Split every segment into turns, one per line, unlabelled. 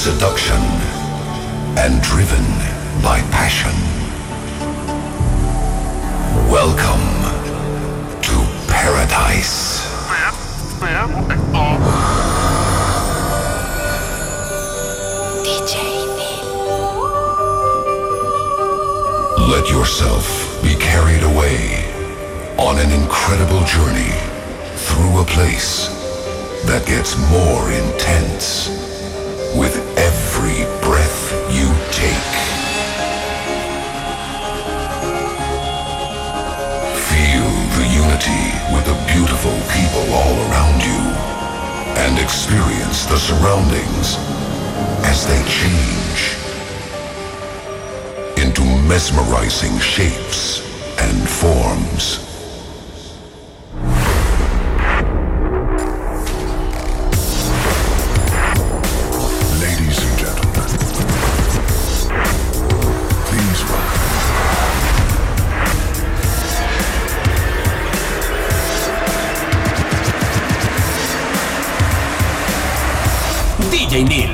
Seduction and driven by passion. Welcome to paradise. DJ Let yourself be carried away on an incredible journey through a place that gets more intense with experience the surroundings as they change into mesmerizing shapes and forms.
Vinil.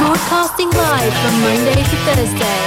Broadcasting live from Monday to Thursday.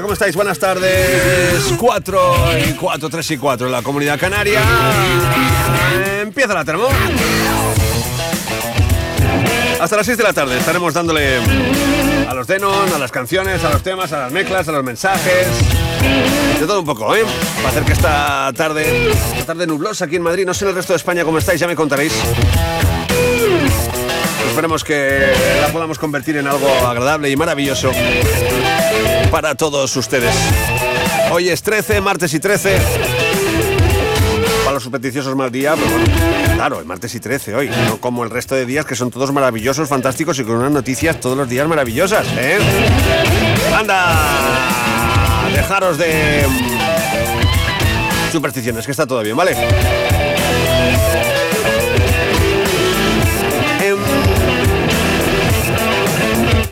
¿Cómo estáis? Buenas tardes. 4 y 4, 3 y 4 en la comunidad canaria. Empieza la termo. Hasta las 6 de la tarde estaremos dándole
A los Denon, a las canciones, a los temas, a las mezclas, a los mensajes. De todo un poco, ¿eh? Va a hacer que esta tarde, esta tarde nublosa aquí en Madrid, no sé en el resto de España cómo estáis, ya me contaréis. Esperemos que la podamos convertir en algo agradable y maravilloso para todos ustedes. Hoy es 13, martes y 13. Para los supersticiosos mal día, pero bueno, claro, el martes y 13 hoy, no como el resto de días que son todos maravillosos, fantásticos y con unas noticias todos los días maravillosas, ¿eh? ¡Anda! Dejaros de supersticiones, que está todo bien, ¿vale?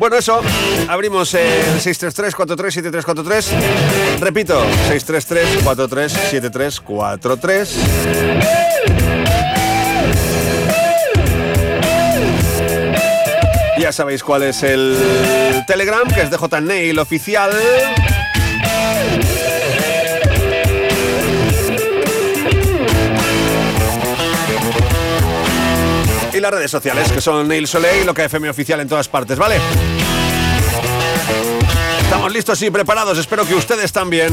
Bueno, eso, abrimos el 633-437343. Repito, 633-437343. Ya sabéis cuál es el Telegram, que es de Nail oficial. Las redes sociales, que son Neil Soleil y lo que FM oficial en todas partes, ¿vale? Estamos listos y preparados, espero que ustedes también.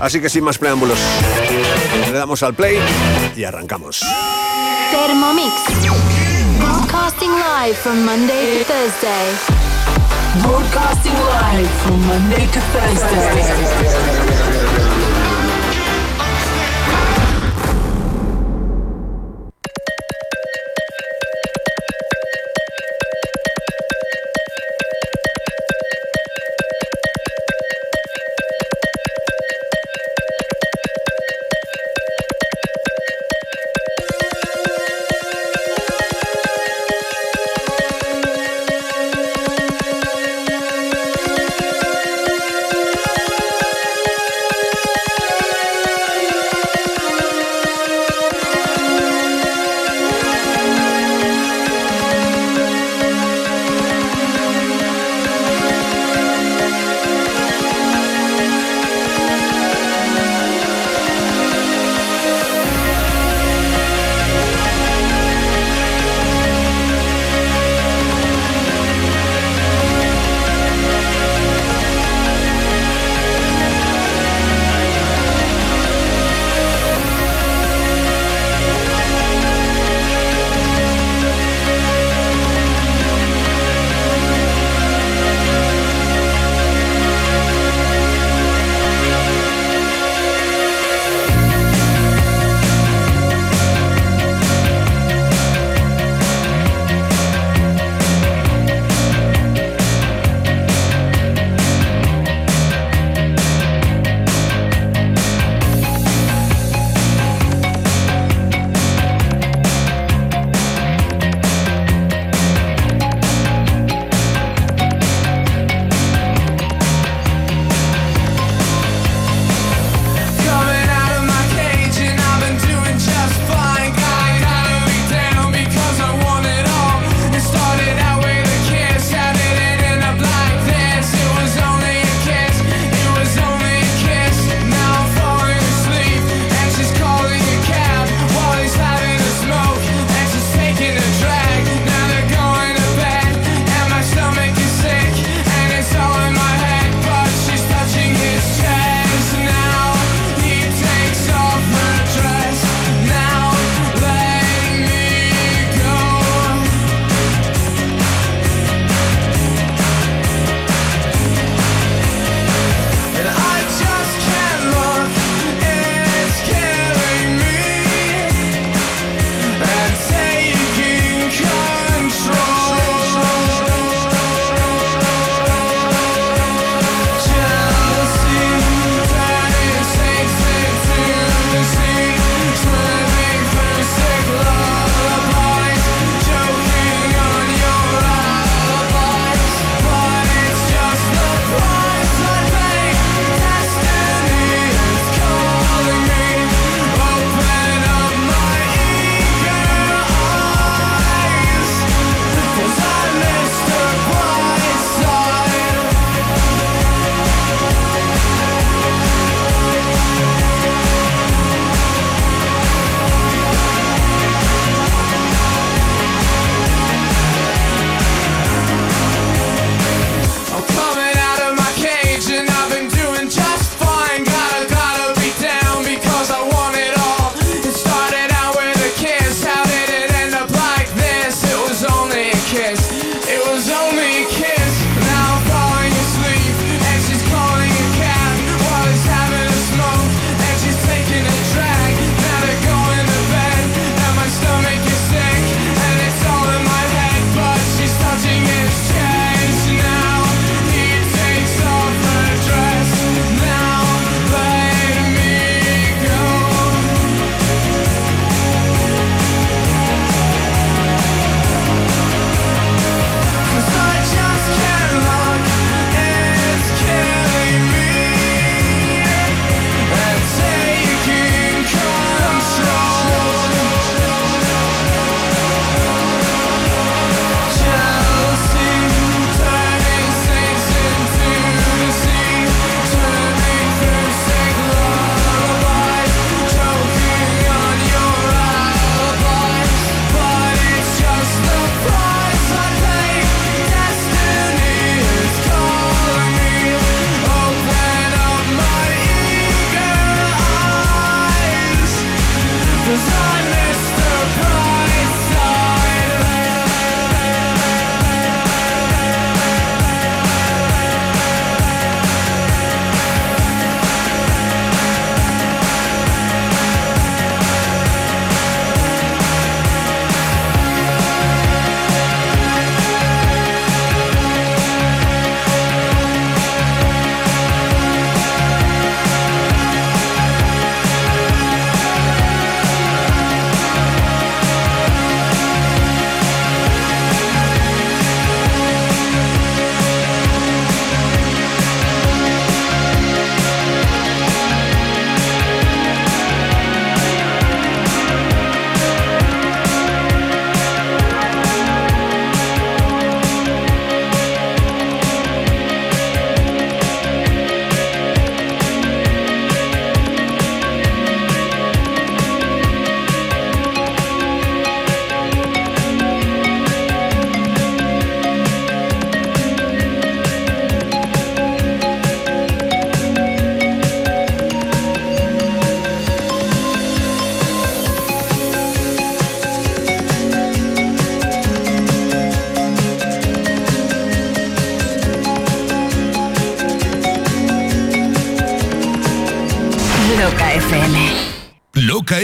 Así que sin más preámbulos, le damos al play y arrancamos.
Broadcasting live from Monday to Thursday.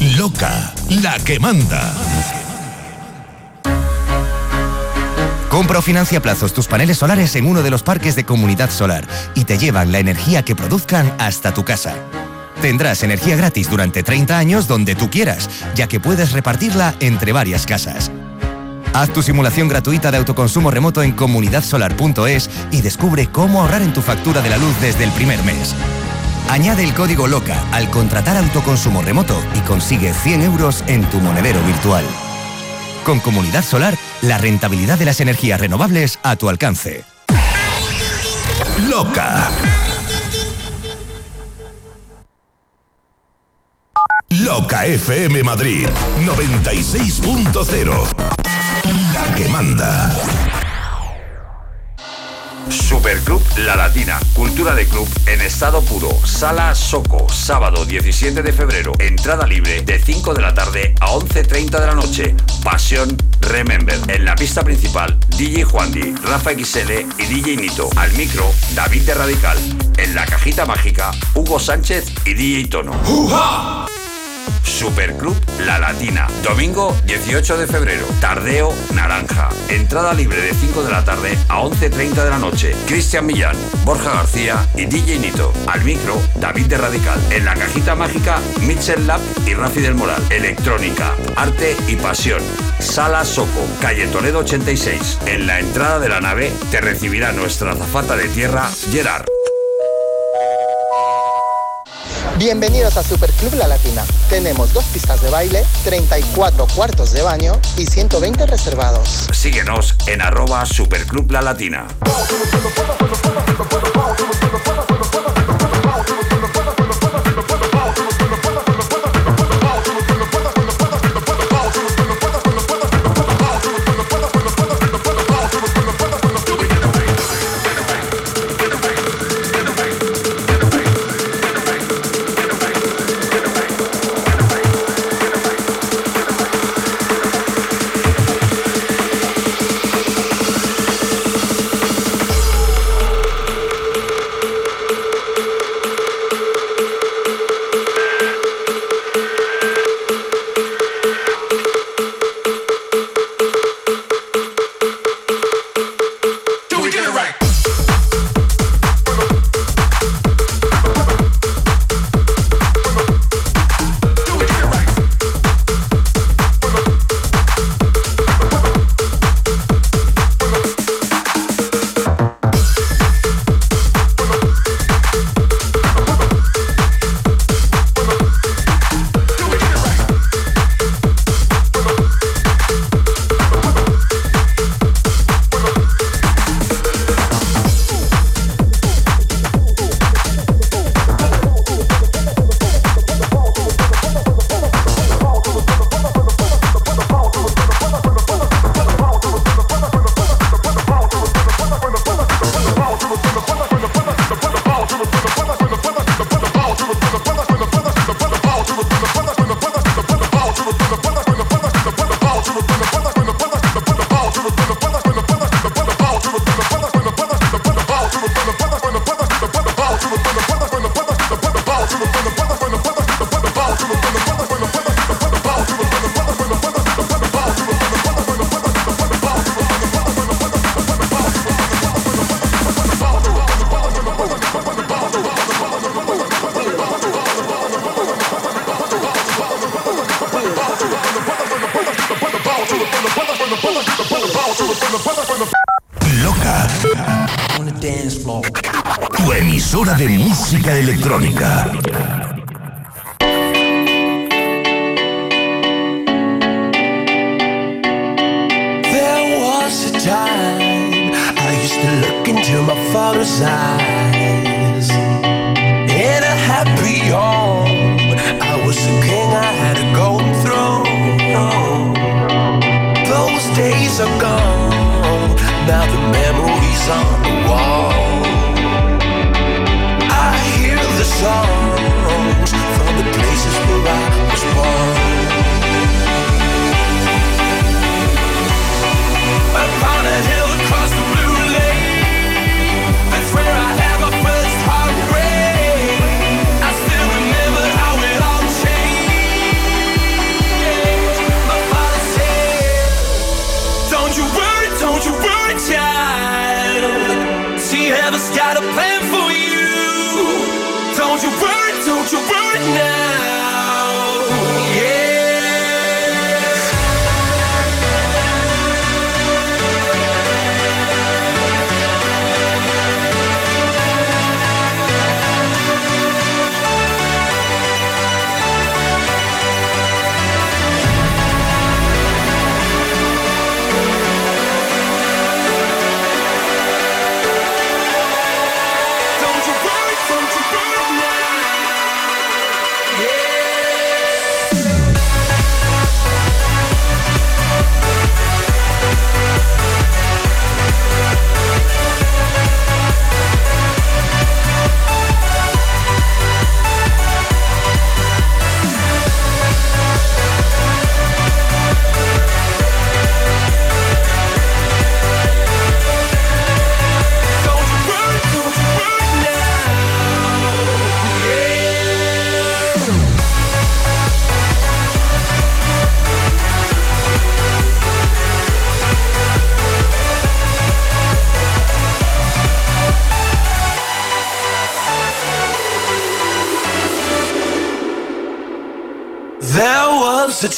Loca, la que manda.
Compra o financia plazos tus paneles solares en uno de los parques de Comunidad Solar y te llevan la energía que produzcan hasta tu casa. Tendrás energía gratis durante 30 años donde tú quieras, ya que puedes repartirla entre varias casas. Haz tu simulación gratuita de autoconsumo remoto en comunidadsolar.es y descubre cómo ahorrar en tu factura de la luz desde el primer mes. Añade el código LOCA al contratar autoconsumo remoto y consigue 100 euros en tu monedero virtual. Con Comunidad Solar, la rentabilidad de las energías renovables a tu alcance.
Loca. Loca FM Madrid 96.0. La que manda.
Superclub La Latina, cultura de club en estado puro. Sala Soco, sábado 17 de febrero. Entrada libre de 5 de la tarde a 11.30 de la noche. Pasión Remember. En la pista principal, DJ Juandi, Rafa XL y DJ Nito. Al micro, David de Radical. En la cajita mágica, Hugo Sánchez y DJ Tono. Superclub La Latina. Domingo 18 de febrero. Tardeo Naranja. Entrada libre de 5 de la tarde a 11.30 de la noche. Cristian Millán, Borja García y DJ Nito. Al micro, David de Radical. En la cajita mágica, Mitchell Lab y Rafi del Moral. Electrónica, arte y pasión. Sala Soco, calle Toledo 86. En la entrada de la nave te recibirá nuestra azafata de tierra, Gerard.
Bienvenidos a Superclub La Latina. Tenemos dos pistas de baile, 34 cuartos de baño y 120 reservados.
Síguenos en arroba Superclub La Latina.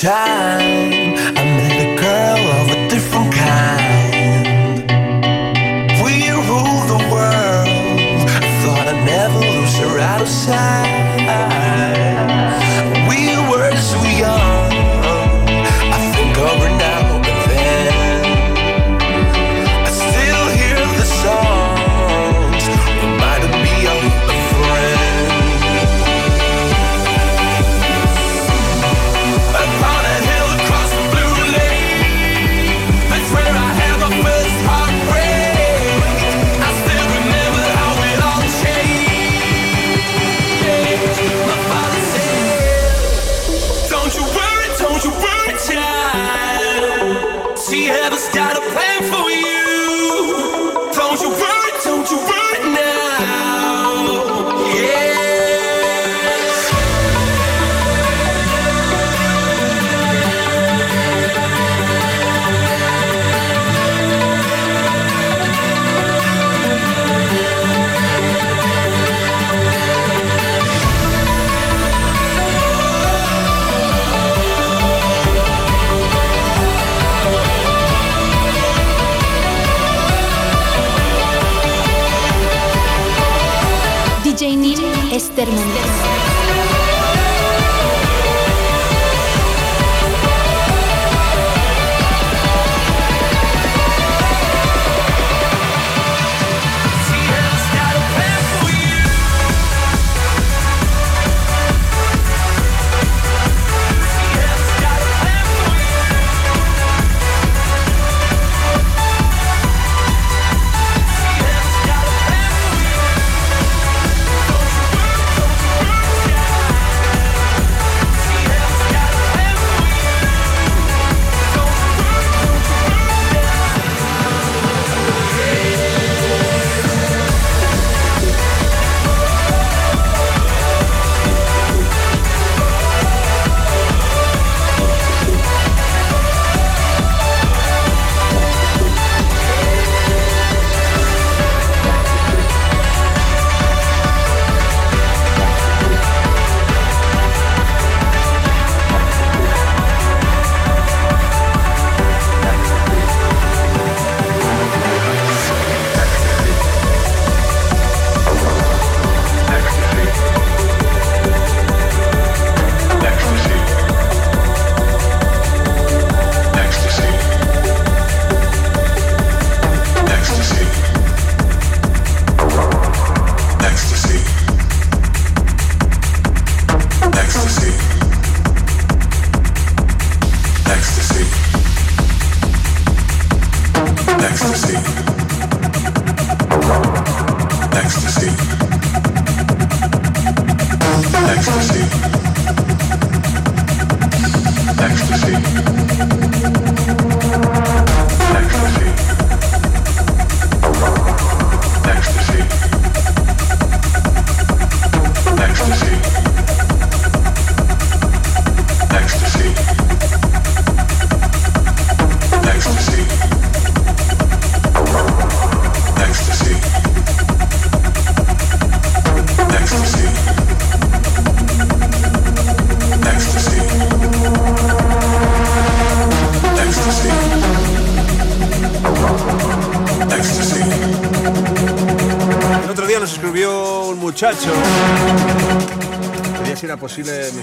Time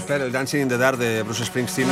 per el Dancing in the Dark de Bruce Springsteen.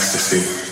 ecstasy.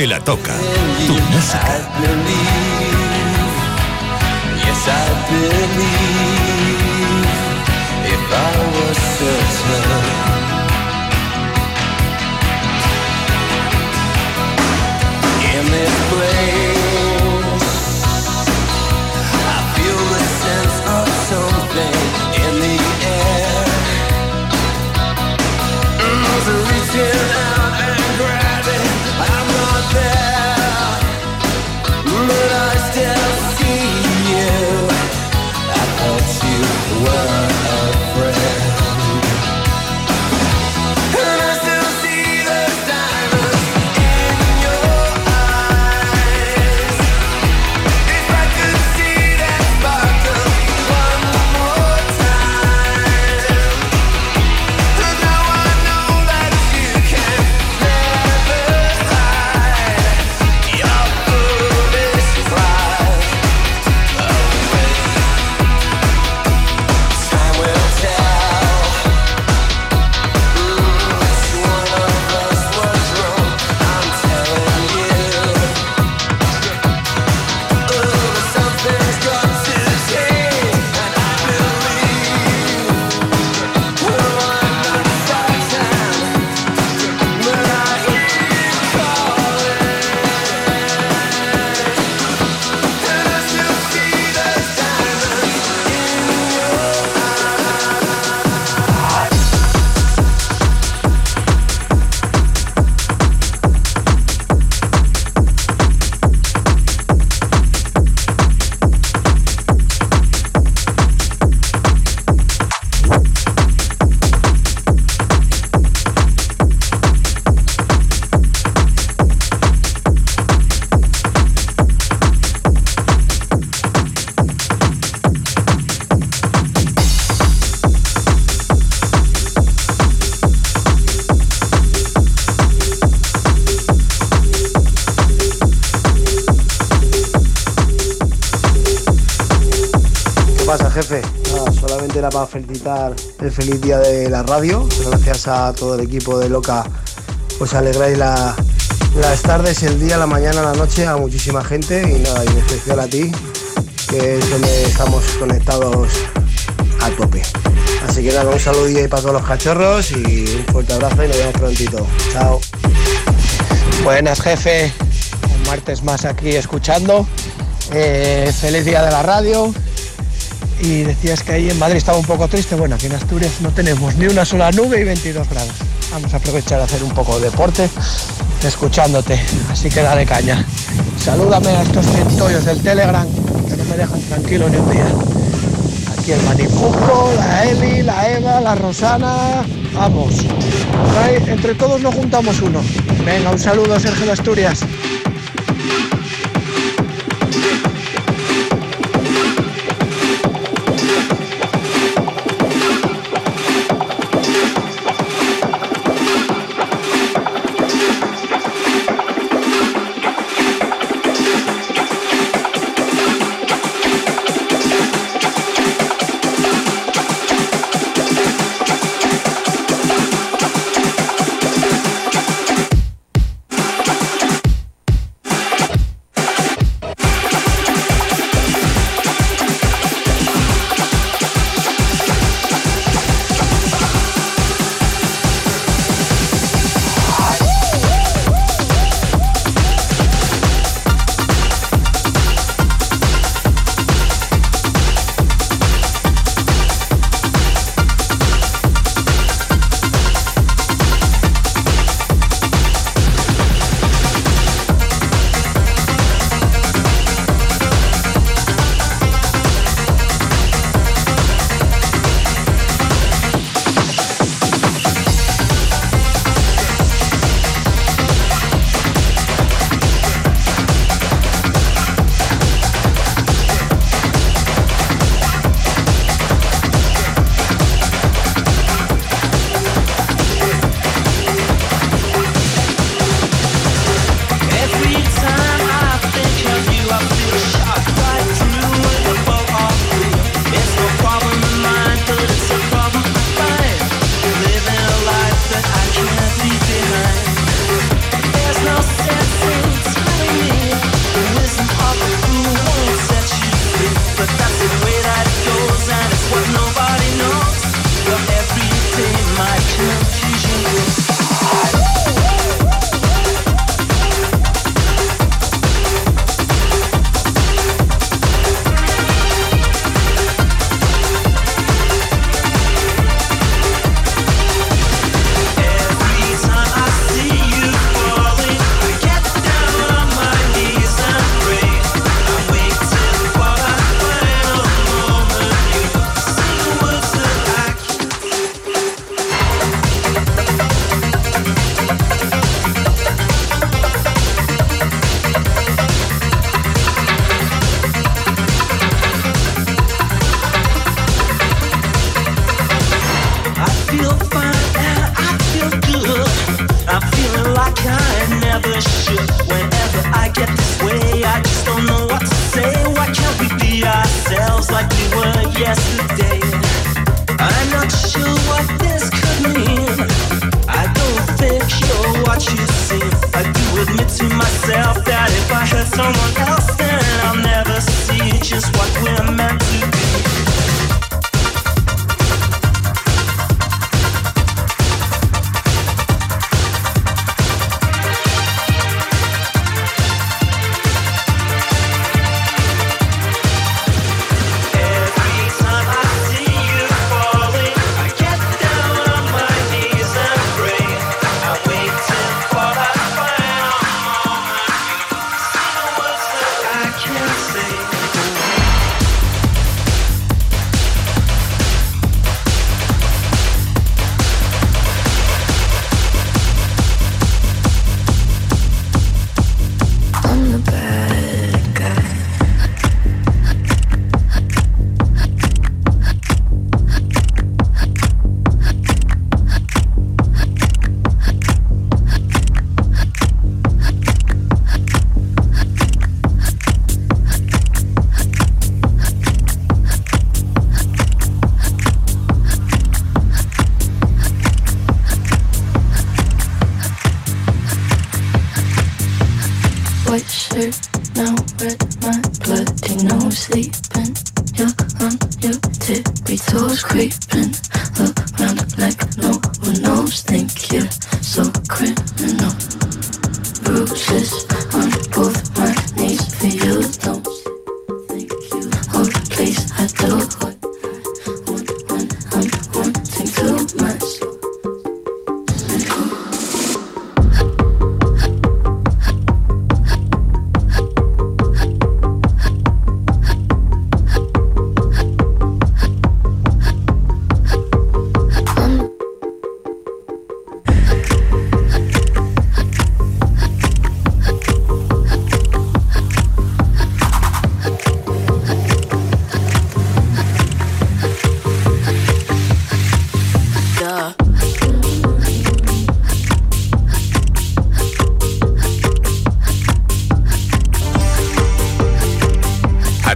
Te la toca.
Felicitar el feliz día de la radio. Gracias a todo el equipo de Loca, os alegráis la- las tardes, el día, la mañana, la noche a muchísima gente y nada, y en especial a ti, que es donde estamos conectados a tope. Así que nada, un saludillo ahí para todos los cachorros y un fuerte abrazo y nos vemos prontito. Chao.
Buenas, jefe. Un martes más aquí escuchando. Eh, feliz día de la radio. Y decías que ahí en Madrid estaba un poco triste. Bueno, aquí en Asturias no tenemos ni una sola nube y 22 grados. Vamos a aprovechar a hacer un poco de deporte escuchándote. Así que dale caña. Salúdame a estos centollos del Telegram que no me dejan tranquilo ni un día. Aquí el Manipuco, la Eli, la Eva, la Rosana. Vamos. Entre todos nos juntamos uno. Venga, un saludo, Sergio de Asturias.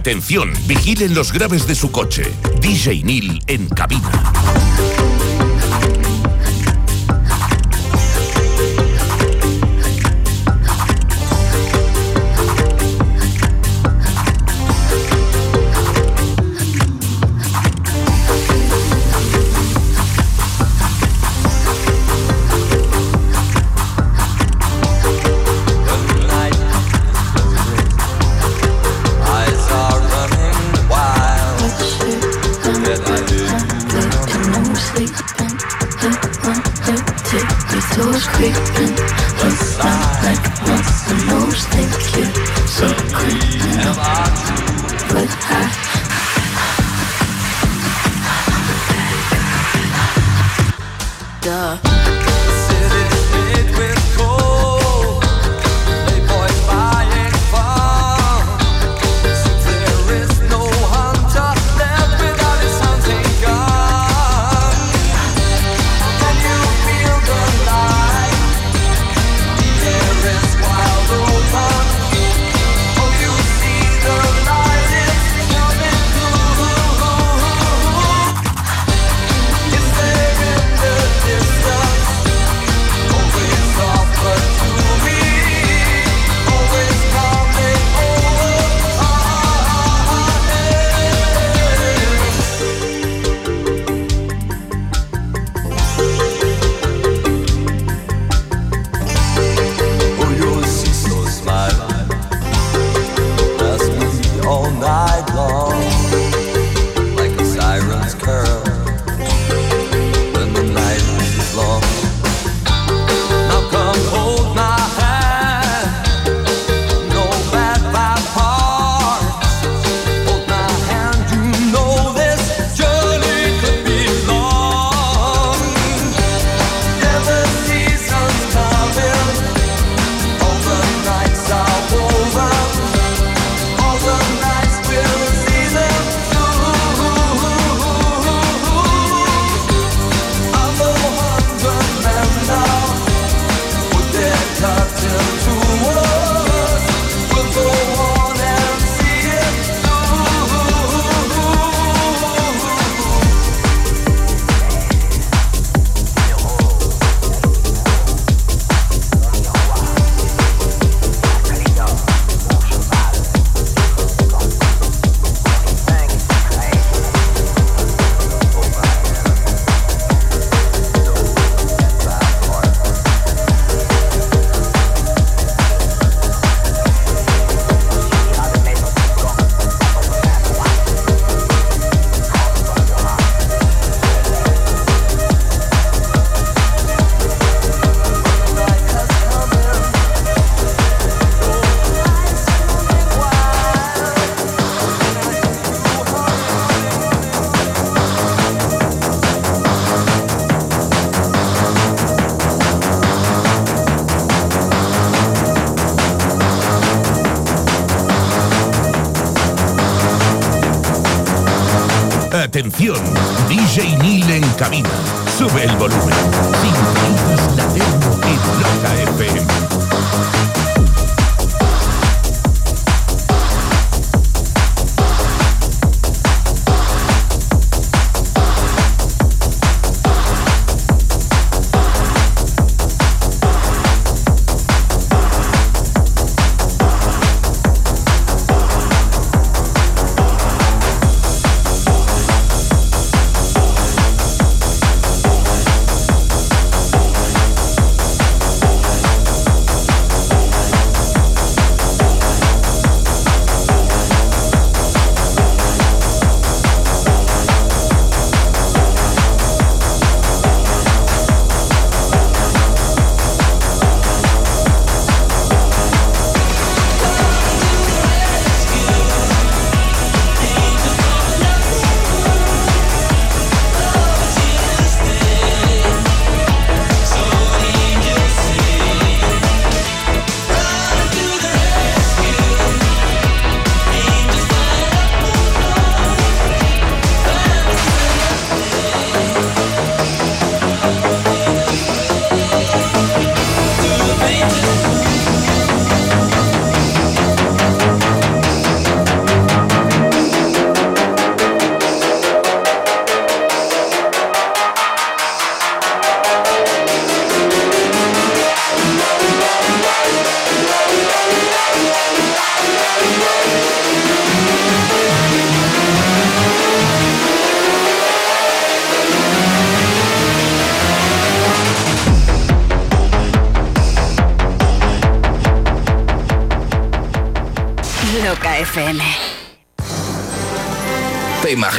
Atención, vigilen los graves de su coche. DJ Neil en cabina.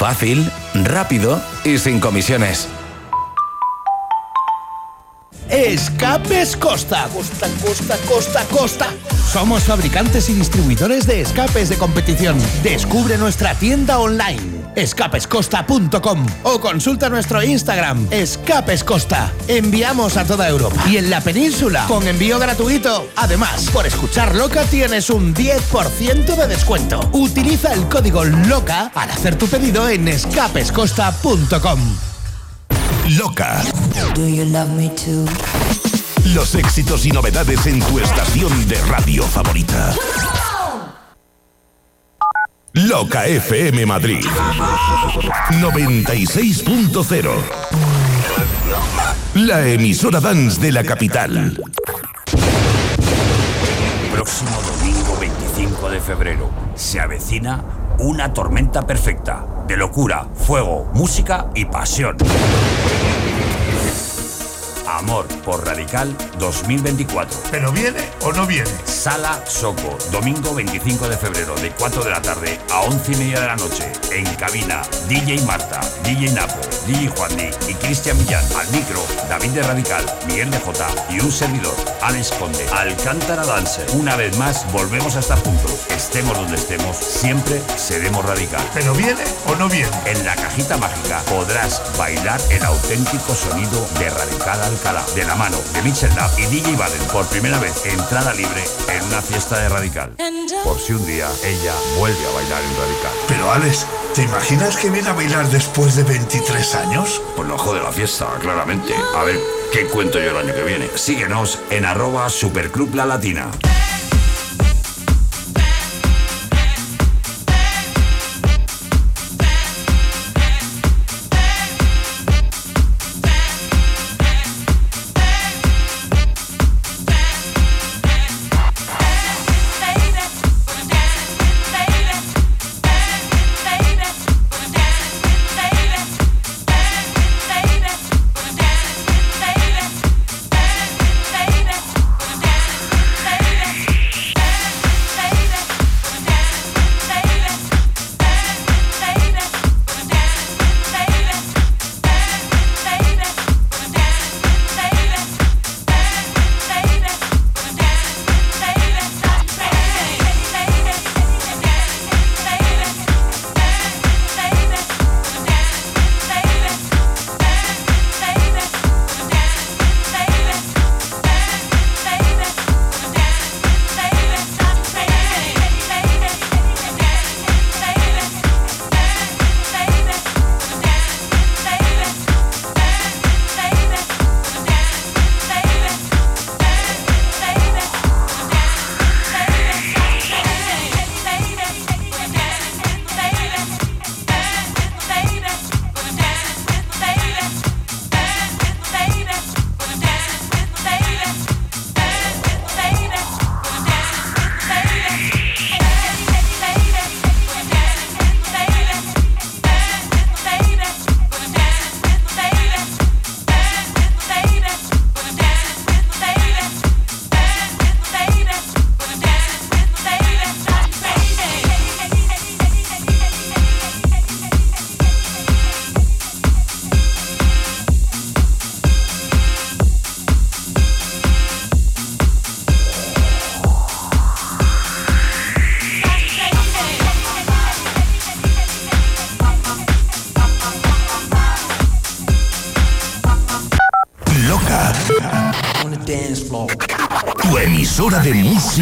Fácil, rápido y sin comisiones.
Escapes Costa. Costa, Costa, Costa, Costa. Somos fabricantes y distribuidores de escapes de competición. Descubre nuestra tienda online escapescosta.com o consulta nuestro Instagram Escapes Costa. Enviamos a toda Europa y en la península con envío gratuito. Además, por escuchar Loca tienes un 10% de descuento. Utiliza el código LOCA al hacer tu pedido en escapescosta.com.
Loca.
Do you love me too?
Los éxitos y novedades en tu estación de radio favorita. Loca FM Madrid 96.0 La emisora dance de la capital.
Próximo domingo 25 de febrero se avecina una tormenta perfecta de locura, fuego, música y pasión. Amor por Radical 2024.
¿Pero viene o no viene?
Sala Soco, domingo 25 de febrero, de 4 de la tarde a 11 y media de la noche. En cabina, DJ Marta, DJ Napo, DJ Juan y Cristian Millán. Al micro, David de Radical, Miguel de J y un servidor, Alex Conde. Alcántara Dancer. Una vez más, volvemos a estar juntos. Estemos donde estemos, siempre seremos Radical.
¿Pero viene o no viene?
En la cajita mágica podrás bailar el auténtico sonido de Radical Alcalá, de la mano de Mitchell Lab y DJ Baden. Por primera vez, entrada libre en una fiesta de Radical. Por si un día ella vuelve a bailar en Radical.
Pero Alex, ¿te imaginas que viene a bailar después de 23 años?
Pues lo jode la fiesta, claramente. A ver, ¿qué cuento yo el año que viene? Síguenos en arroba Superclub La Latina.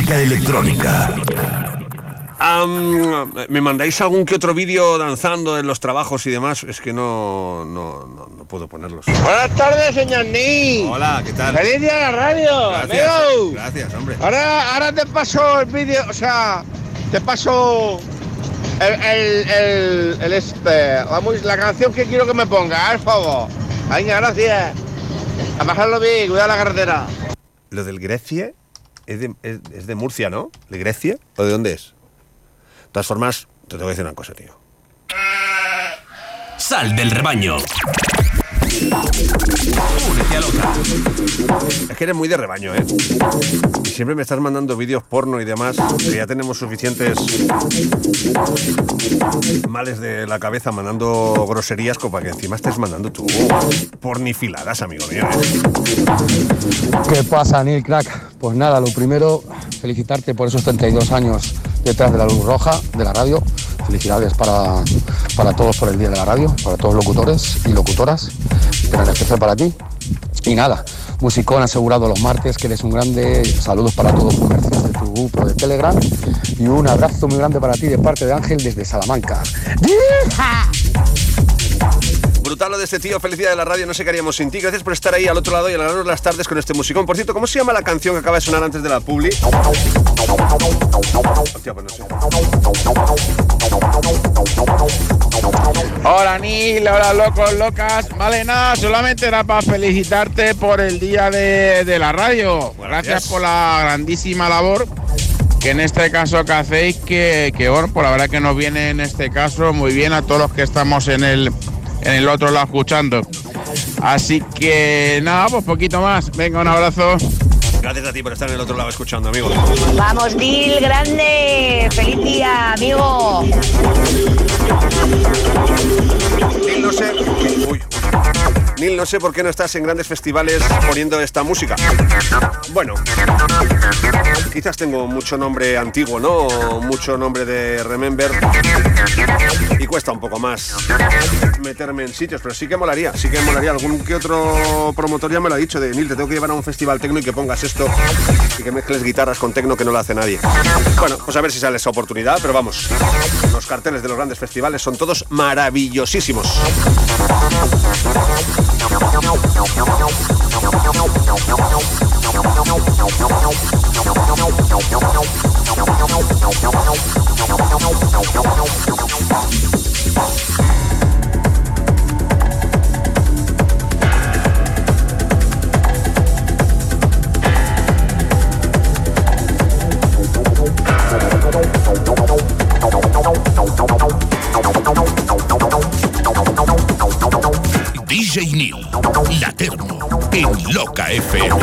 Música electrónica.
¿Me mandáis algún que otro vídeo danzando en los trabajos y demás? Es que no, no, no, no puedo ponerlos.
Buenas tardes, señor Ni.
Hola, ¿qué tal?
¡Feliz día de la radio!
Gracias,
amigo!
gracias, hombre.
Ahora, ahora te paso el vídeo, o sea, te paso el, el, el, el este, la, mus- la canción que quiero que me ponga, al favor. Venga, gracias. A bajarlo bien, cuidado la carretera.
Lo del Grecia es de, es- de Murcia, ¿no? ¿De Grecia? ¿O de dónde es? De todas formas, te tengo que decir una cosa, tío.
Sal del rebaño. Únete a Loca.
Es que eres muy de rebaño, ¿eh? Y siempre me estás mandando vídeos porno y demás, que ya tenemos suficientes males de la cabeza mandando groserías como para que encima estés mandando tú pornifiladas, amigo mío. ¿eh?
¿Qué pasa, Neil Crack? Pues nada, lo primero, felicitarte por esos 32 años detrás de la luz roja de la radio. Felicidades para, para todos por el Día de la Radio, para todos los locutores y locutoras, pero en especial para ti. Y nada, musicón asegurado los martes, que eres un grande. Saludos para todos los de tu grupo de Telegram. Y un abrazo muy grande para ti de parte de Ángel desde Salamanca.
Brutal lo de este tío, felicidad de la radio, no sé qué haríamos sin ti. Gracias por estar ahí al otro lado y alargarnos las tardes con este musicón. Por cierto, ¿cómo se llama la canción que acaba de sonar antes de la publi? Hostia, pues no sé.
Hola Nil, hola locos, locas. Vale, nada, solamente era para felicitarte por el día de, de la radio. Gracias por la grandísima labor que en este caso que hacéis, que, que bueno, pues la verdad que nos viene en este caso muy bien a todos los que estamos en el, en el otro lado escuchando. Así que nada, pues poquito más. Venga, un abrazo.
Gracias a ti por estar en el otro lado escuchando, amigo.
Vamos, Nil, grande. Feliz día, amigo.
Nil, no sé por qué no estás en grandes festivales poniendo esta música. Bueno, quizás tengo mucho nombre antiguo, ¿no? Mucho nombre de Remember. Y cuesta un poco más meterme en sitios, pero sí que molaría, sí que molaría. Algún que otro promotor ya me lo ha dicho de Nil, te tengo que llevar a un festival tecno y que pongas esto y que mezcles guitarras con tecno que no lo hace nadie. Bueno, pues a ver si sale esa oportunidad, pero vamos. Los carteles de los grandes festivales son todos maravillosísimos. no, no, no, no.
DJ Neil, la Termo, en Loca FM.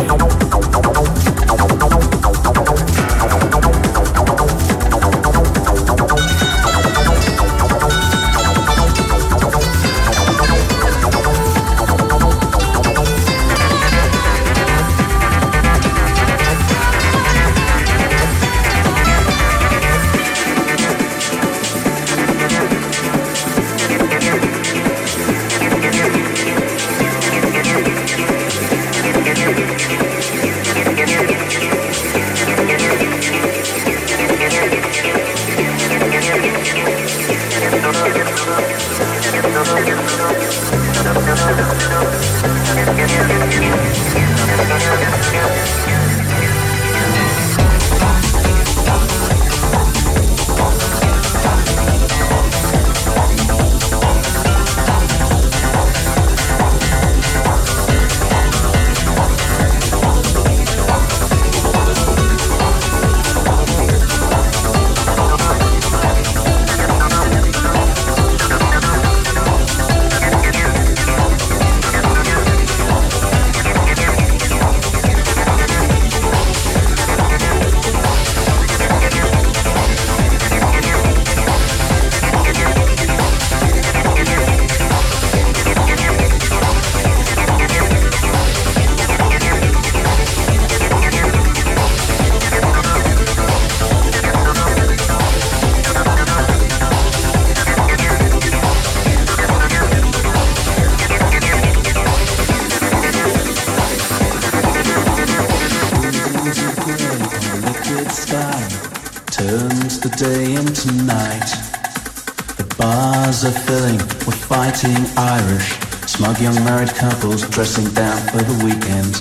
Bars are filling with fighting Irish. Smug young married couples dressing down for the weekend.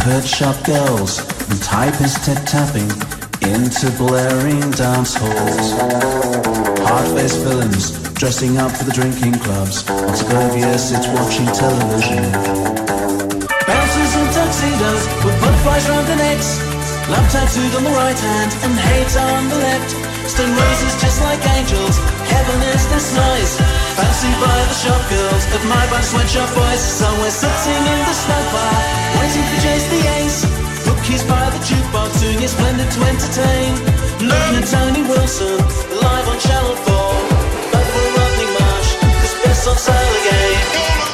Perch shop girls and typists tip tapping into blaring dance halls. Hard-faced villains dressing up for the drinking clubs. On sits watching television. Bouncers in tuxedos with butterflies round their necks. Love tattooed on the right hand and hate on the left. Stone roses just like angels. Heaven is this nice. Fancy by the shop girls, admired by the sweatshop boys. So we're sitting in the snack bar, waiting for Jace the Ace. Bookies by the jukebox, doing his splendid to entertain. Looking at Tony Wilson, live on Channel 4. But for Rodney Marsh, this best on sale again.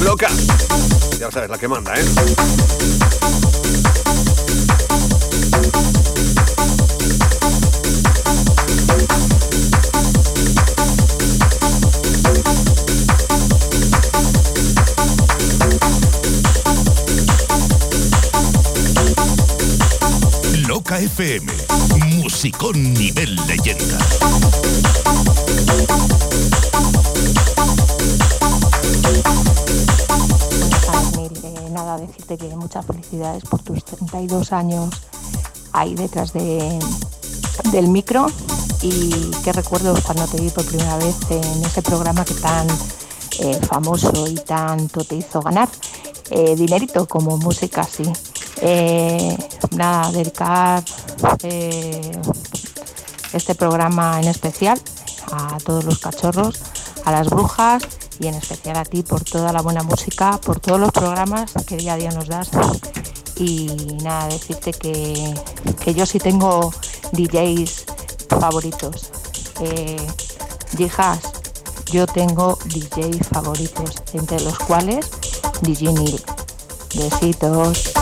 Loca. Ya sabes, la que manda, ¿eh?
Loca FM, musicón nivel leyenda.
Por tus 32 años ahí detrás de, del micro y qué recuerdos cuando te vi por primera vez en ese programa que tan eh, famoso y tanto te hizo ganar eh, dinerito como música así. Eh, nada, dedicar eh, este programa en especial a todos los cachorros, a las brujas y en especial a ti por toda la buena música, por todos los programas que día a día nos das. Y nada, decirte que, que yo sí tengo DJs favoritos. Eh, yo tengo DJs favoritos, entre los cuales DJ Neil. Besitos.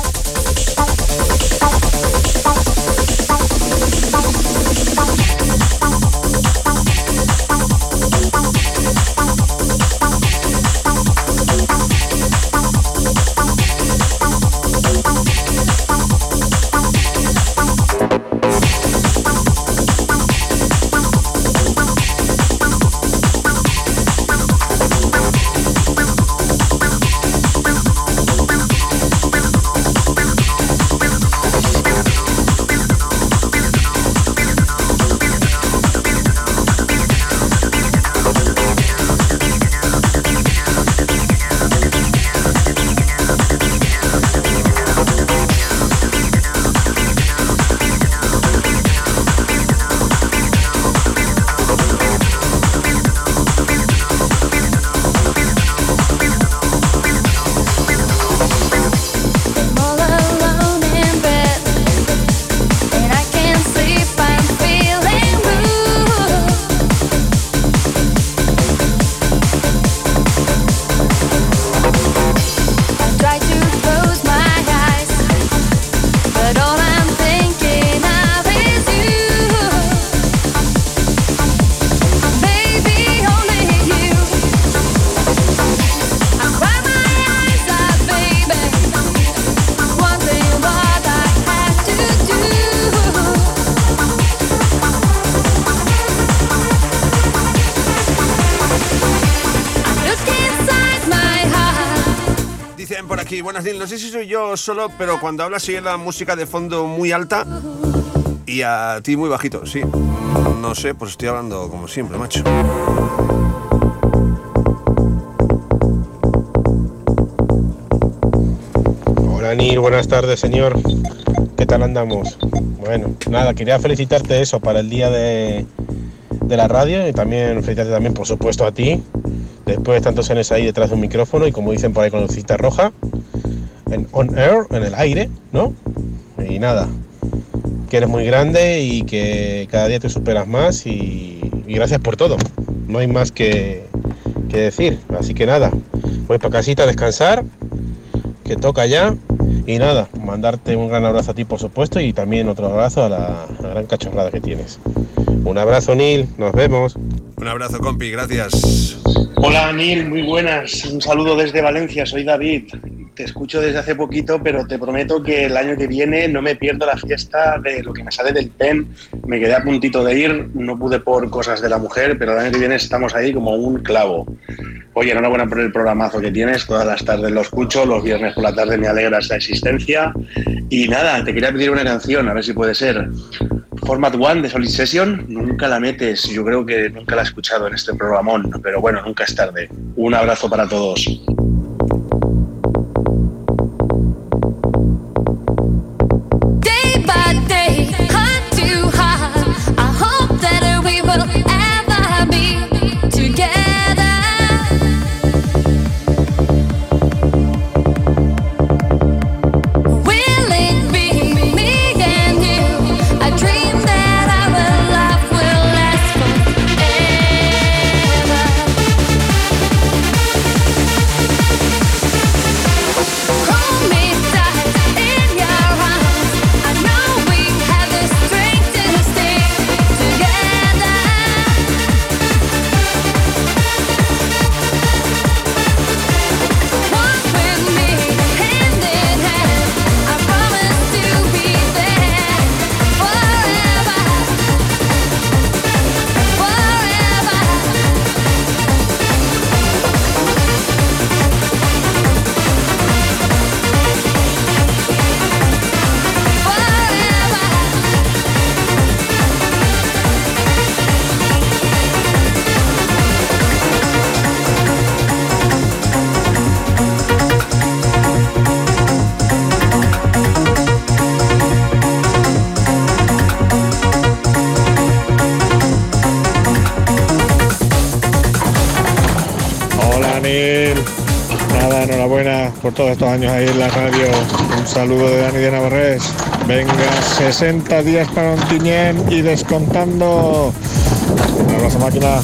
Sé si soy yo solo, pero cuando hablas oye la música de fondo muy alta y a ti muy bajito, sí. No sé, pues estoy hablando como siempre, macho.
Hola Nil, buenas tardes señor. ¿Qué tal andamos? Bueno, nada, quería felicitarte eso para el día de, de la radio y también felicitarte también por supuesto a ti. Después de tantos años ahí detrás de un micrófono y como dicen por ahí con lucita roja, en on air, en el aire, ¿no? Y nada, que eres muy grande y que cada día te superas más y, y gracias por todo. No hay más que, que decir. Así que nada, voy para casita a descansar que toca ya. Y nada, mandarte un gran abrazo a ti, por supuesto, y también otro abrazo a la, a la gran cachorrada que tienes. Un abrazo, Neil, nos vemos.
Un abrazo, compi, gracias.
Hola Anil, muy buenas. Un saludo desde Valencia, soy David. Te escucho desde hace poquito, pero te prometo que el año que viene no me pierdo la fiesta de lo que me sale del PEN. Me quedé a puntito de ir, no pude por cosas de la mujer, pero el año que viene estamos ahí como un clavo. Oye, enhorabuena por el programazo que tienes, todas las tardes lo escucho, los viernes por la tarde me alegra esa existencia. Y nada, te quería pedir una canción, a ver si puede ser. Format One de Solid Session, nunca la metes, yo creo que nunca la he escuchado en este programón, pero bueno, nunca es tarde. Un abrazo para todos.
60 días para Ontiñén y descontando. Un abrazo máquina.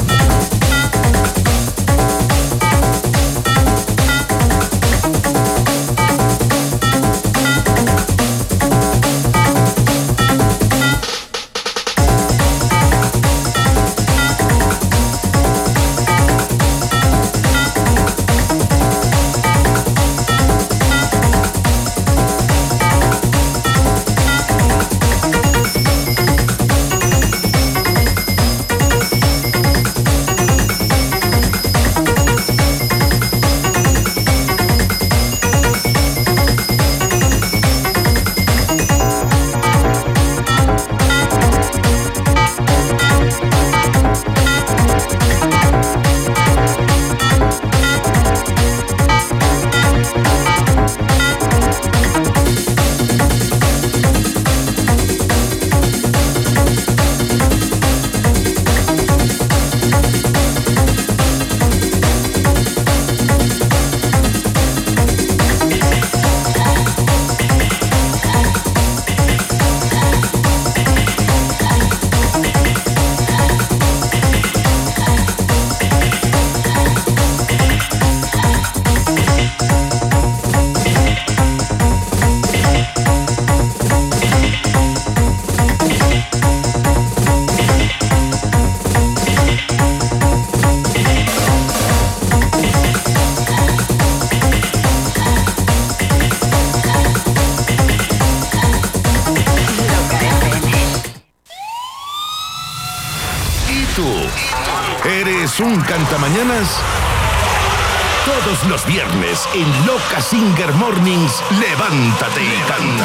En Loca Singer Mornings, levántate y canta.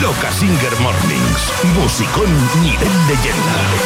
Loca Singer Mornings, musicón nivel leyenda.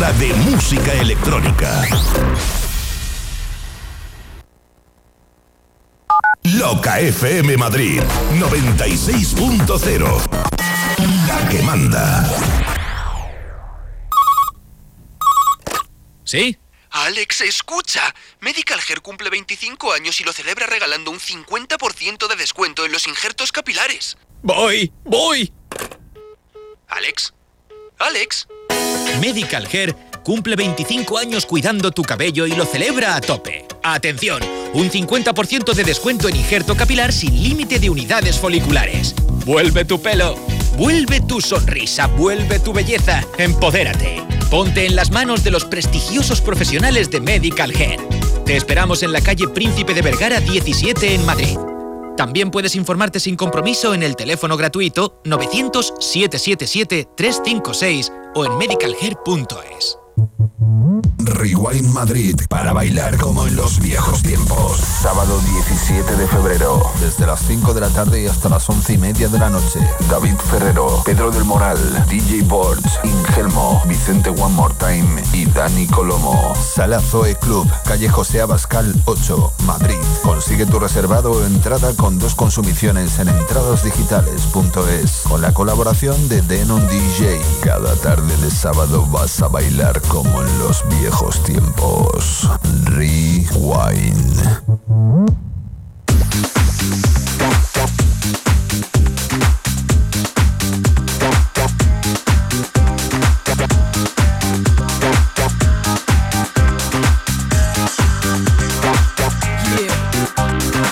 emisora de música electrónica. Loca FM Madrid 96.0. La que manda.
¿Sí?
Alex, escucha. Medical Hair cumple 25 años y lo celebra regalando un 50% de descuento en los injertos capilares.
Voy, voy. Hair cumple 25 años cuidando tu cabello y lo celebra a tope. Atención, un 50% de descuento en injerto capilar sin límite de unidades foliculares. Vuelve tu pelo, vuelve tu sonrisa, vuelve tu belleza. Empodérate. Ponte en las manos de los prestigiosos profesionales de Medical Hair. Te esperamos en la calle Príncipe de Vergara 17 en Madrid. También puedes informarte sin compromiso en el teléfono gratuito 900-777-356 o en medicalhair.es.
Rewind Madrid para bailar como en los viejos tiempos.
Sábado 17 de febrero, desde las 5 de la tarde y hasta las 11 y media de la noche. David Ferrero, Pedro del Moral, DJ Boards, Ingelmo, Vicente One More Time y Dani Colomo.
Sala Zoe Club, calle José Abascal 8, Madrid. Consigue tu reservado o entrada con dos consumiciones en entradasdigitales.es con la colaboración de Denon DJ. Cada tarde de sábado vas a bailar como en los viejos tiempos. Rewind.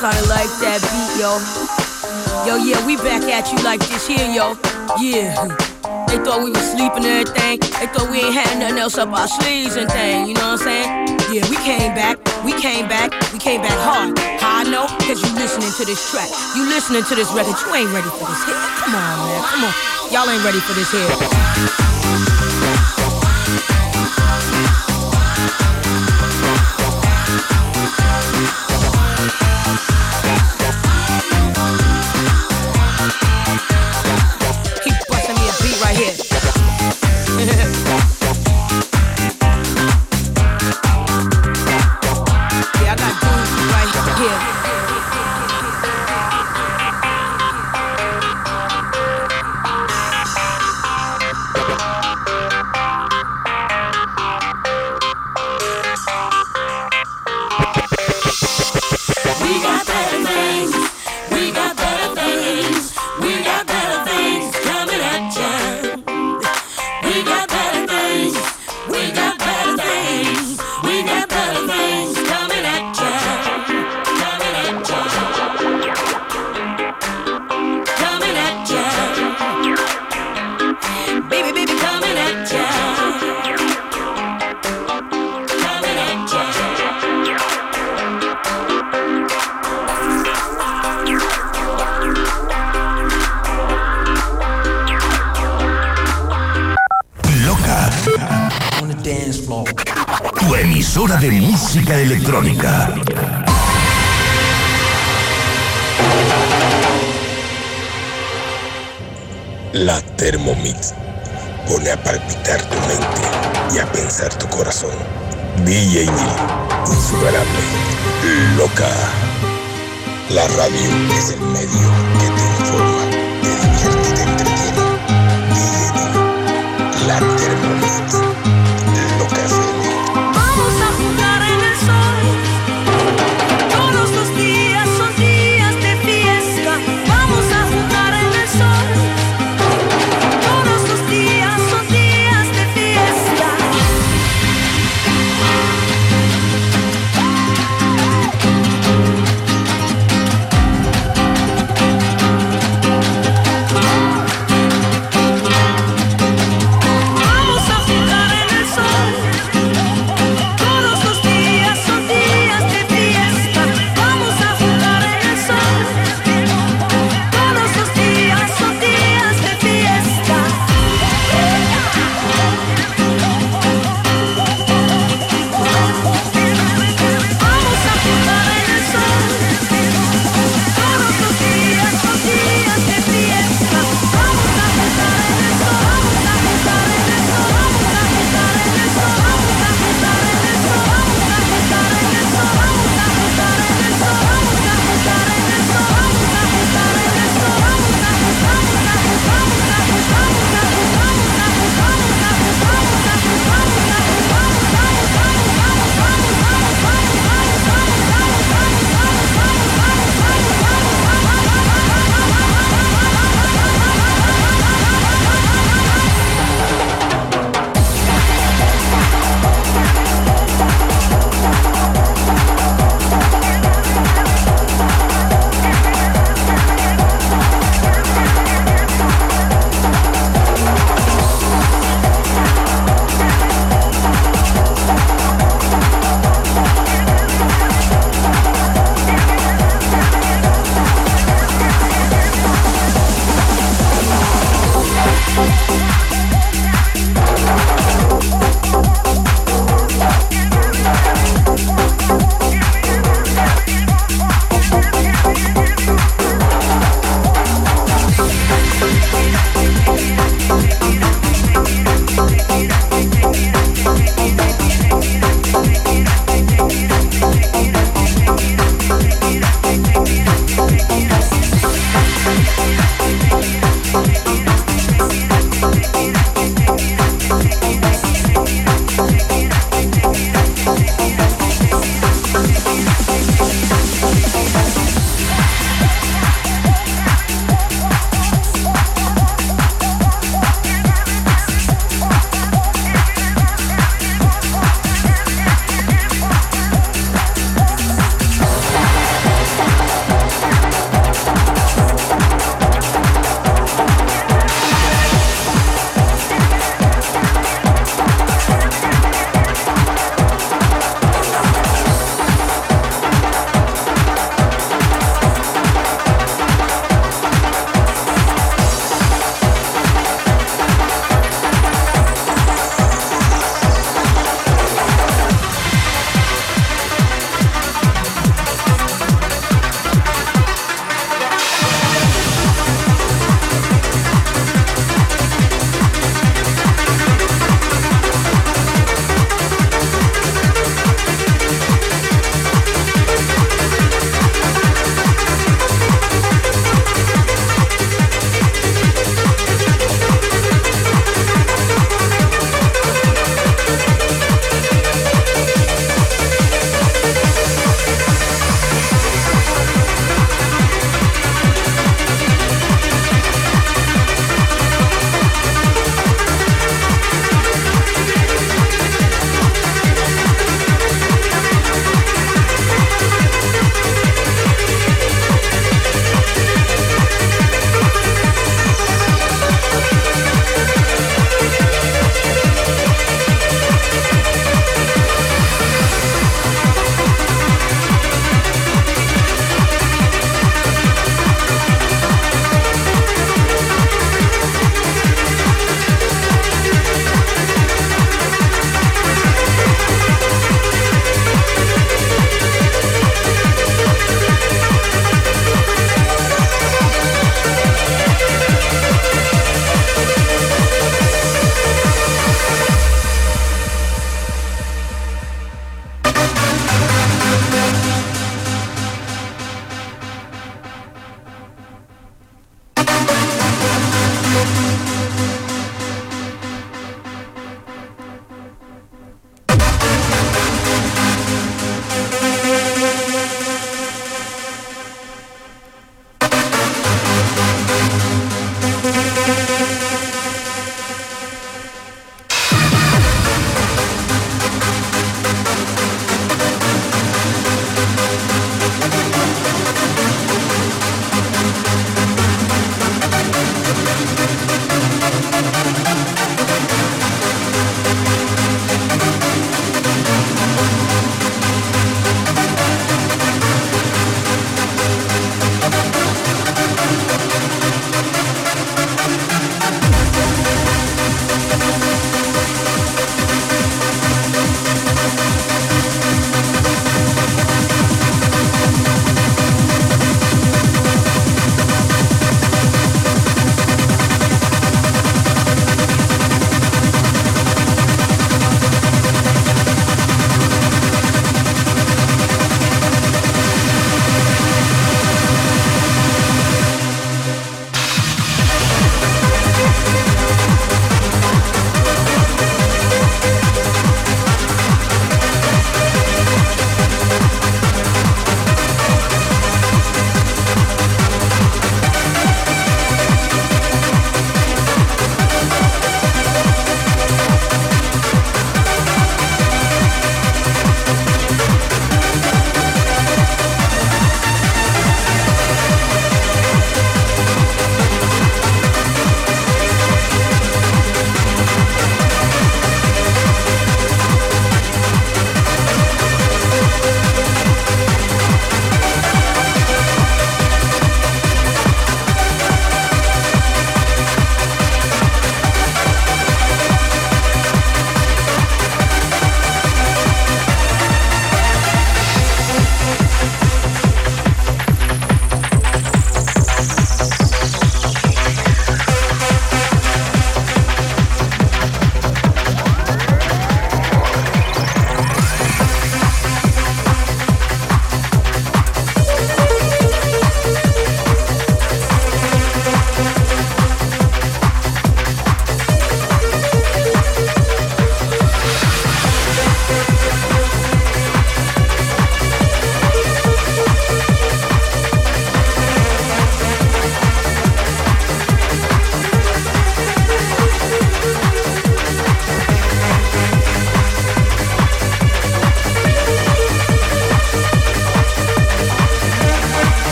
Kinda like that beat, yo. Yo, yeah, we back at you like this here, yo. Yeah.
They thought we was sleeping and everything. They thought we ain't had nothing else up our sleeves and thing. You know what I'm saying? Yeah, we came back. We came back. We came back hard. How I know? Cause you listening to this track. You listening to this record. You ain't ready for this hit. Come on, man. Come on. Y'all ain't ready for this hit.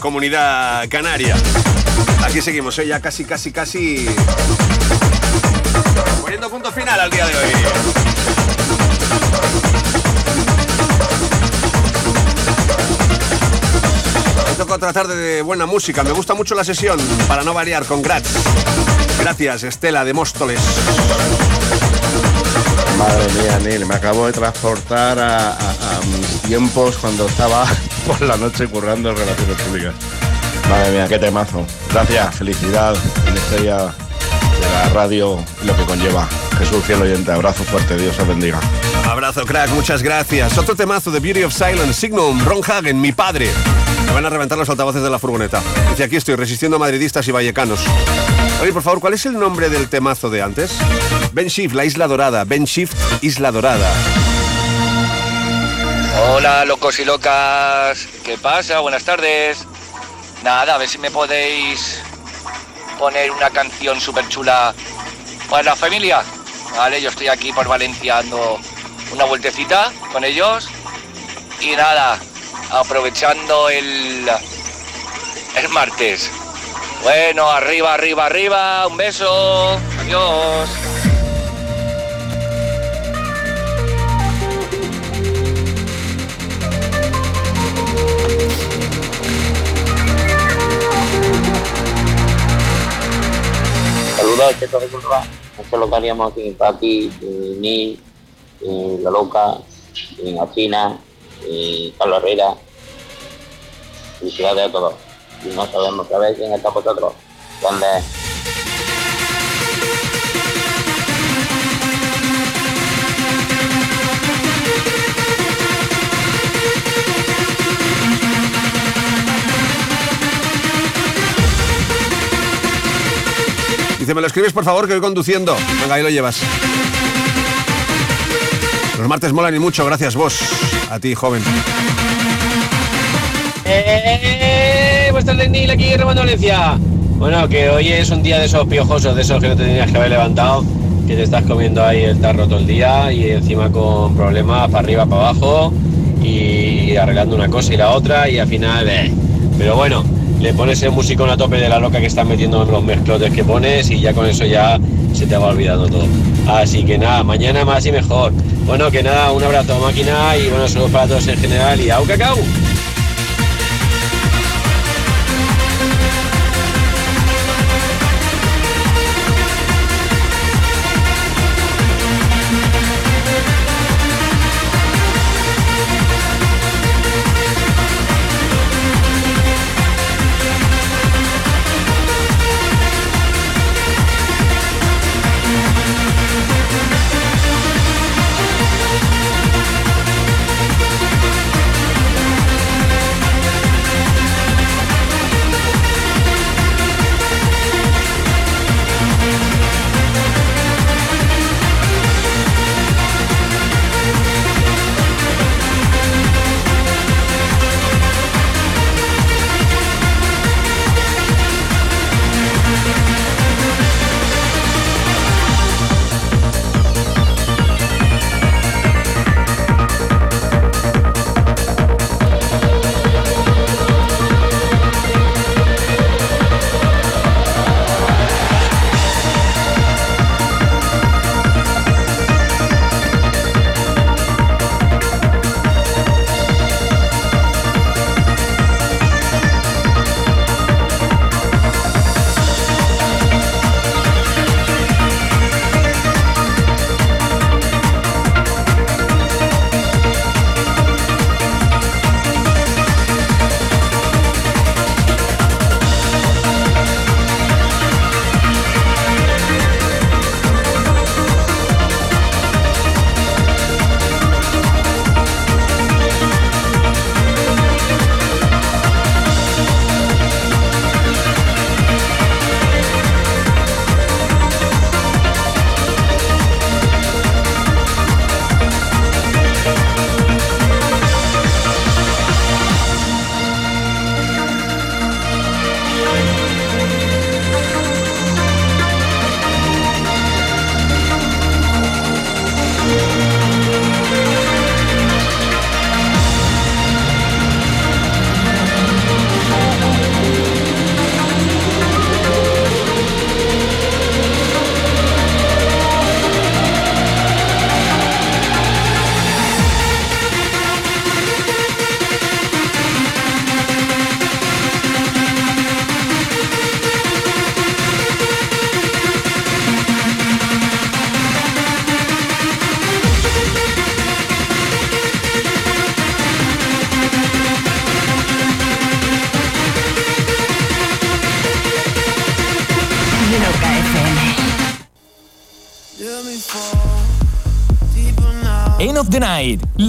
Comunidad canaria. Aquí seguimos, ¿eh? ya casi, casi, casi poniendo punto final al día de hoy. Me toca otra tarde de buena música. Me gusta mucho la sesión, para no variar, con Gratz. Gracias, Estela de Móstoles.
Madre mía, Neil, me acabo de transportar a, a- a mis tiempos cuando estaba por la noche currando en relaciones públicas. Madre mía, qué temazo. Gracias, felicidad, en estrella de la radio y lo que conlleva. Jesús, fiel oyente, abrazo fuerte, Dios os bendiga.
Abrazo, crack, muchas gracias. Otro temazo de Beauty of Silence, Signum, Ron Hagen, mi padre. Me van a reventar los altavoces de la furgoneta. Dice, aquí estoy, resistiendo a madridistas y vallecanos. Oye, por favor, ¿cuál es el nombre del temazo de antes? Ben Shift, la Isla Dorada. Ben Shift, Isla Dorada.
Hola, locos y locas. ¿Qué pasa? Buenas tardes. Nada, a ver si me podéis poner una canción súper chula para la familia. Vale, yo estoy aquí por Valencia dando una vueltecita con ellos. Y nada, aprovechando el, el martes. Bueno, arriba, arriba, arriba. Un beso. Adiós.
Curva. Esto es lo que haríamos aquí Paqui, La Loca, en Alcina, Carlos Herrera. Felicidades a todos. Y no sabemos vez quién está con vosotros. ¿Dónde?
Dice, me lo escribes por favor que voy conduciendo. Venga, ahí lo llevas. Los martes molan y mucho, gracias vos. A ti, joven.
¡Eh! Buenas tardes, Neil, aquí Ramón Valencia. Bueno, que hoy es un día de esos piojosos, de esos que no te tenías que haber levantado, que te estás comiendo ahí el tarro todo el día y encima con problemas para arriba, para abajo y arreglando una cosa y la otra y al final, eh. Pero bueno, le pones el musicón a tope de la loca que estás metiendo en los mezclotes que pones y ya con eso ya se te va olvidando todo. Así que nada, mañana más y mejor. Bueno, que nada, un abrazo máquina y bueno, saludos para todos en general y au cacao.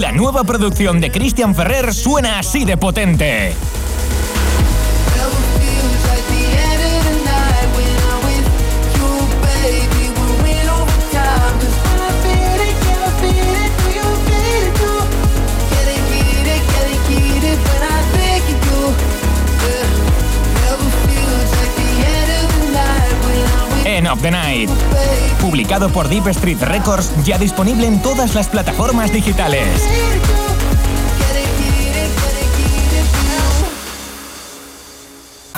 La nueva producción de Christian Ferrer suena así de potente. Of the Night. Publicado por Deep Street Records, ya disponible en todas las plataformas digitales.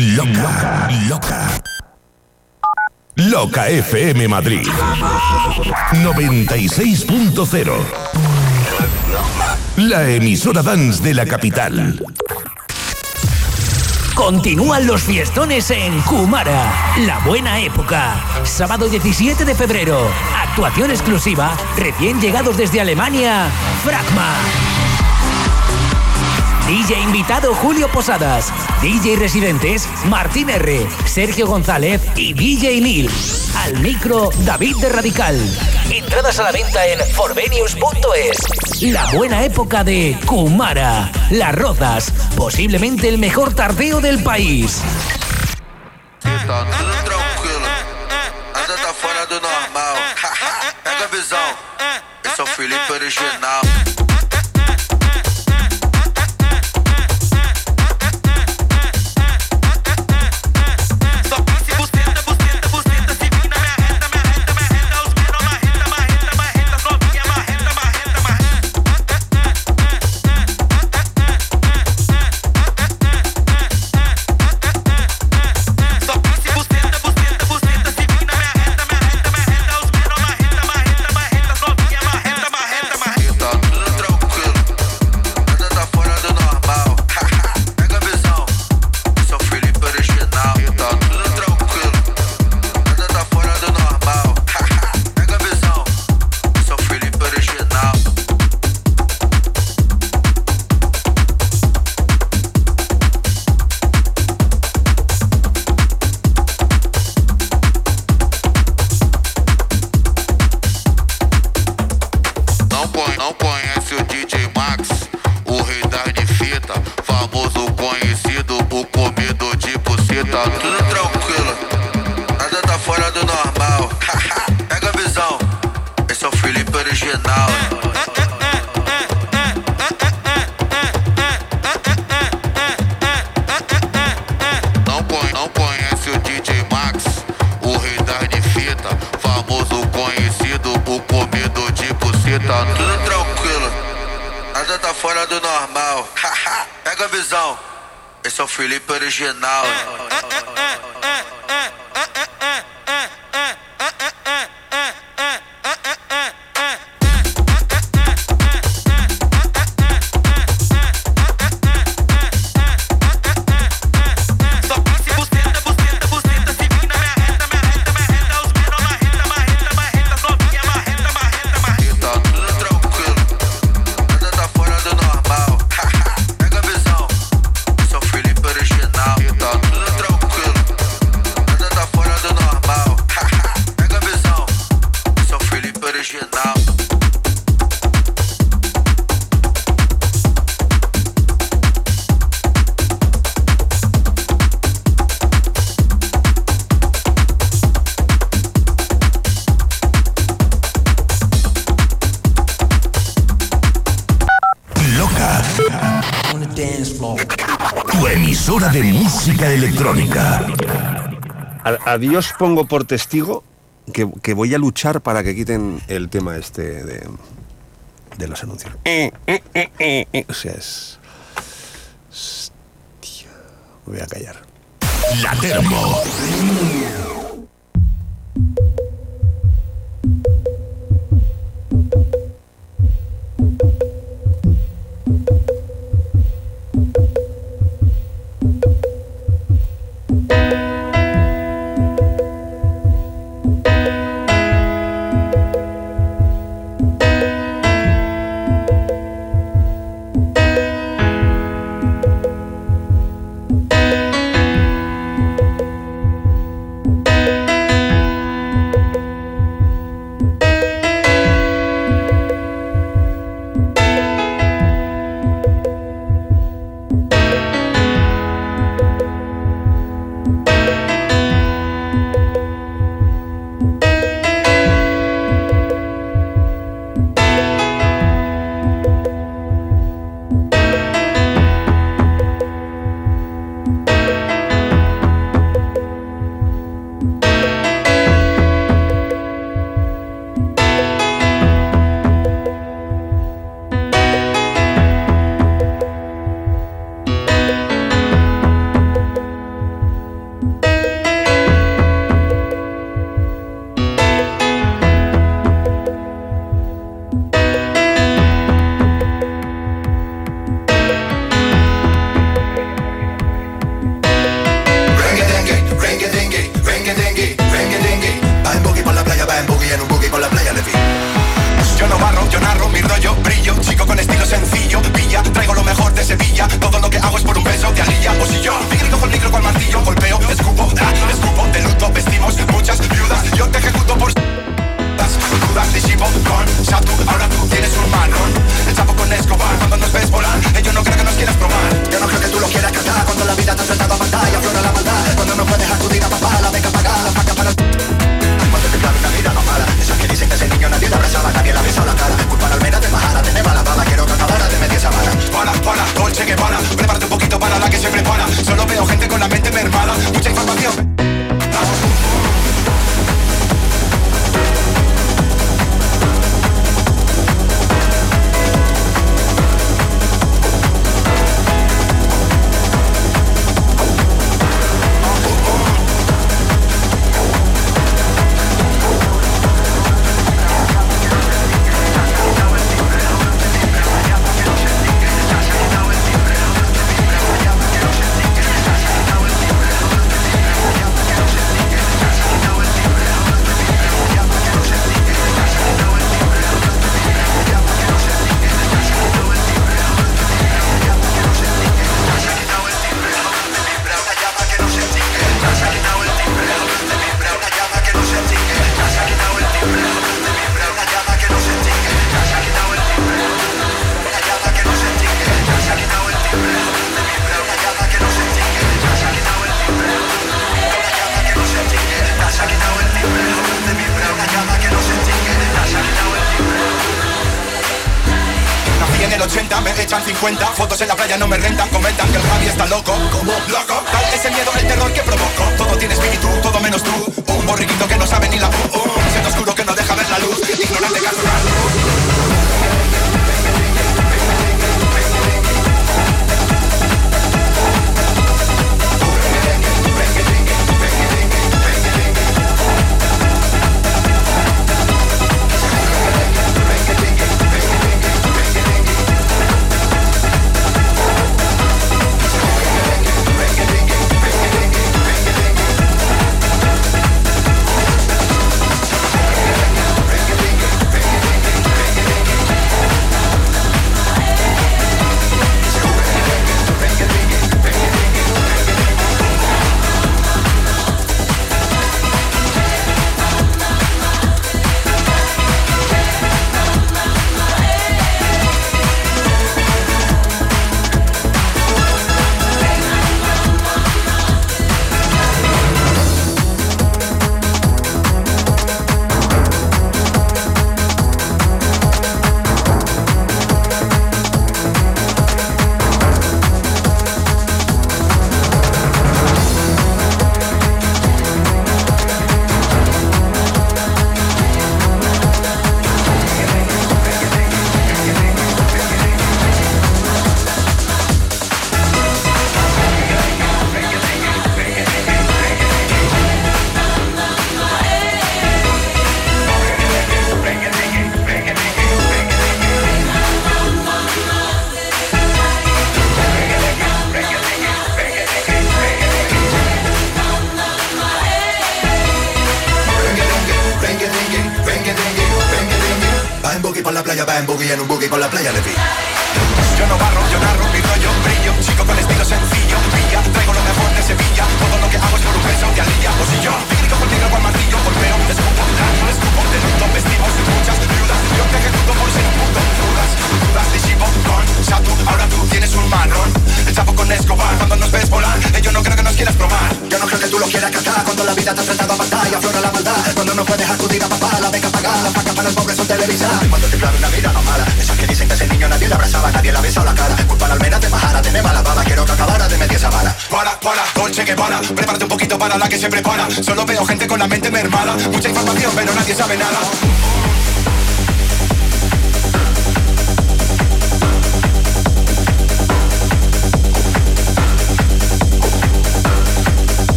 Loca, loca. Loca FM Madrid 96.0 La emisora dance de la capital.
Continúan los fiestones en Kumara, la buena época. Sábado 17 de febrero, actuación exclusiva, recién llegados desde Alemania, Fragma. DJ invitado Julio Posadas, DJ residentes Martín R, Sergio González y DJ Lil. Al micro David de Radical. Entradas a la venta en forvenius.es. La buena época de Kumara, Las Rozas, posiblemente el mejor tardeo del país.
Tá tudo tranquilo, normal. Pega original. A,
Dios pongo por testigo que, que voy a luchar para que quiten el tema este de, de los anuncios. Eh, eh, eh. O sea, es. Hostia. Me voy a callar.
La Termo.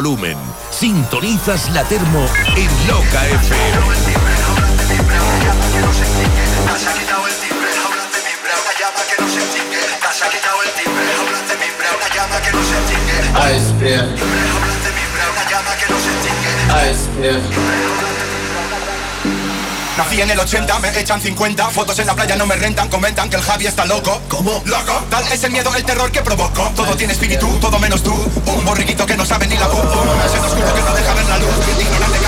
Volumen. Sintonizas la termo en Loca FM.
Nací en el 80, me echan 50 Fotos en la playa no me rentan, comentan que el Javi está loco. ¿Cómo? ¿Loco? Tal es el miedo, el terror que provoco. Todo tiene espíritu, todo menos tú. Un borriquito que no sabe ni la voz Un ese oscuro que no deja ver la luz. Ignorante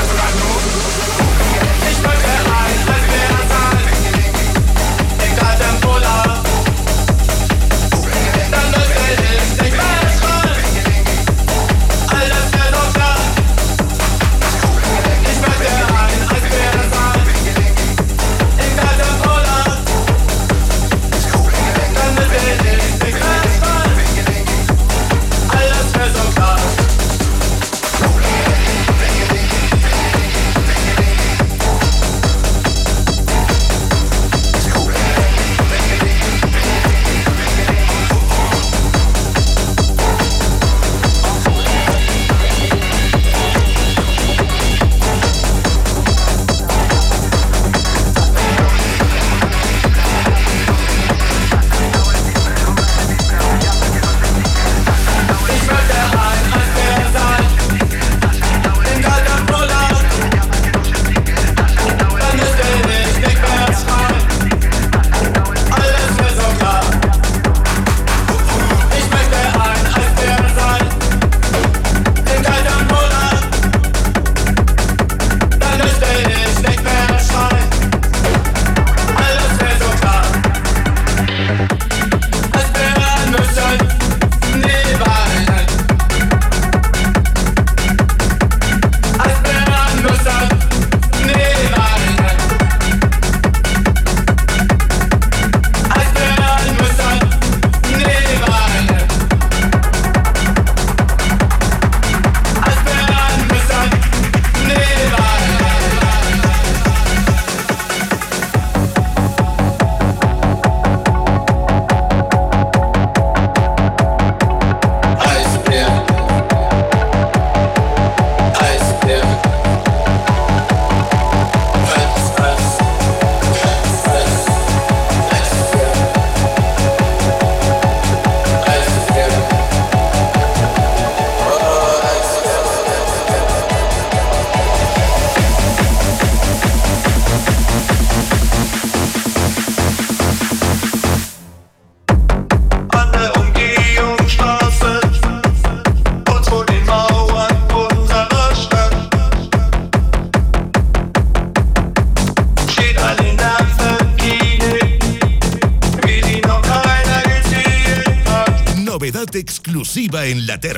en la termo.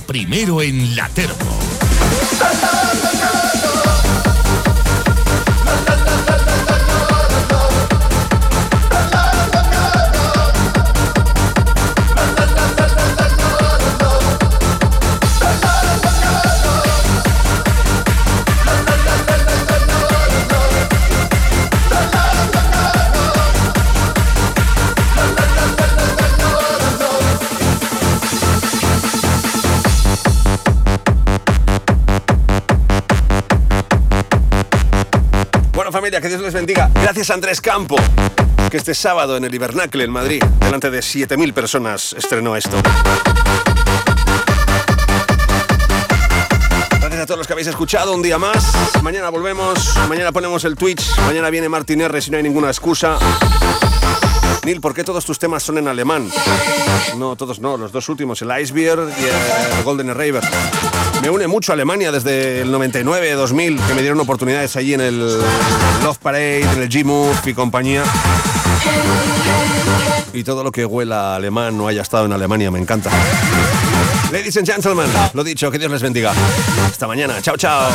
Primero en la termo.
Que Dios les bendiga. Gracias a Andrés Campo, que este sábado en el Hibernacle en Madrid, delante de 7.000 personas, estrenó esto. Gracias a todos los que habéis escuchado un día más. Mañana volvemos, mañana ponemos el Twitch, mañana viene Martín R si no hay ninguna excusa. Neil, ¿por qué todos tus temas son en alemán? No, todos no, los dos últimos, el Icebeard y el Golden Raver. Me une mucho a Alemania desde el 99, 2000, que me dieron oportunidades allí en el Love Parade, en el G-Move y compañía. Y todo lo que huela alemán no haya estado en Alemania, me encanta. Ladies and gentlemen, lo dicho, que Dios les bendiga. Hasta mañana, chao, chao.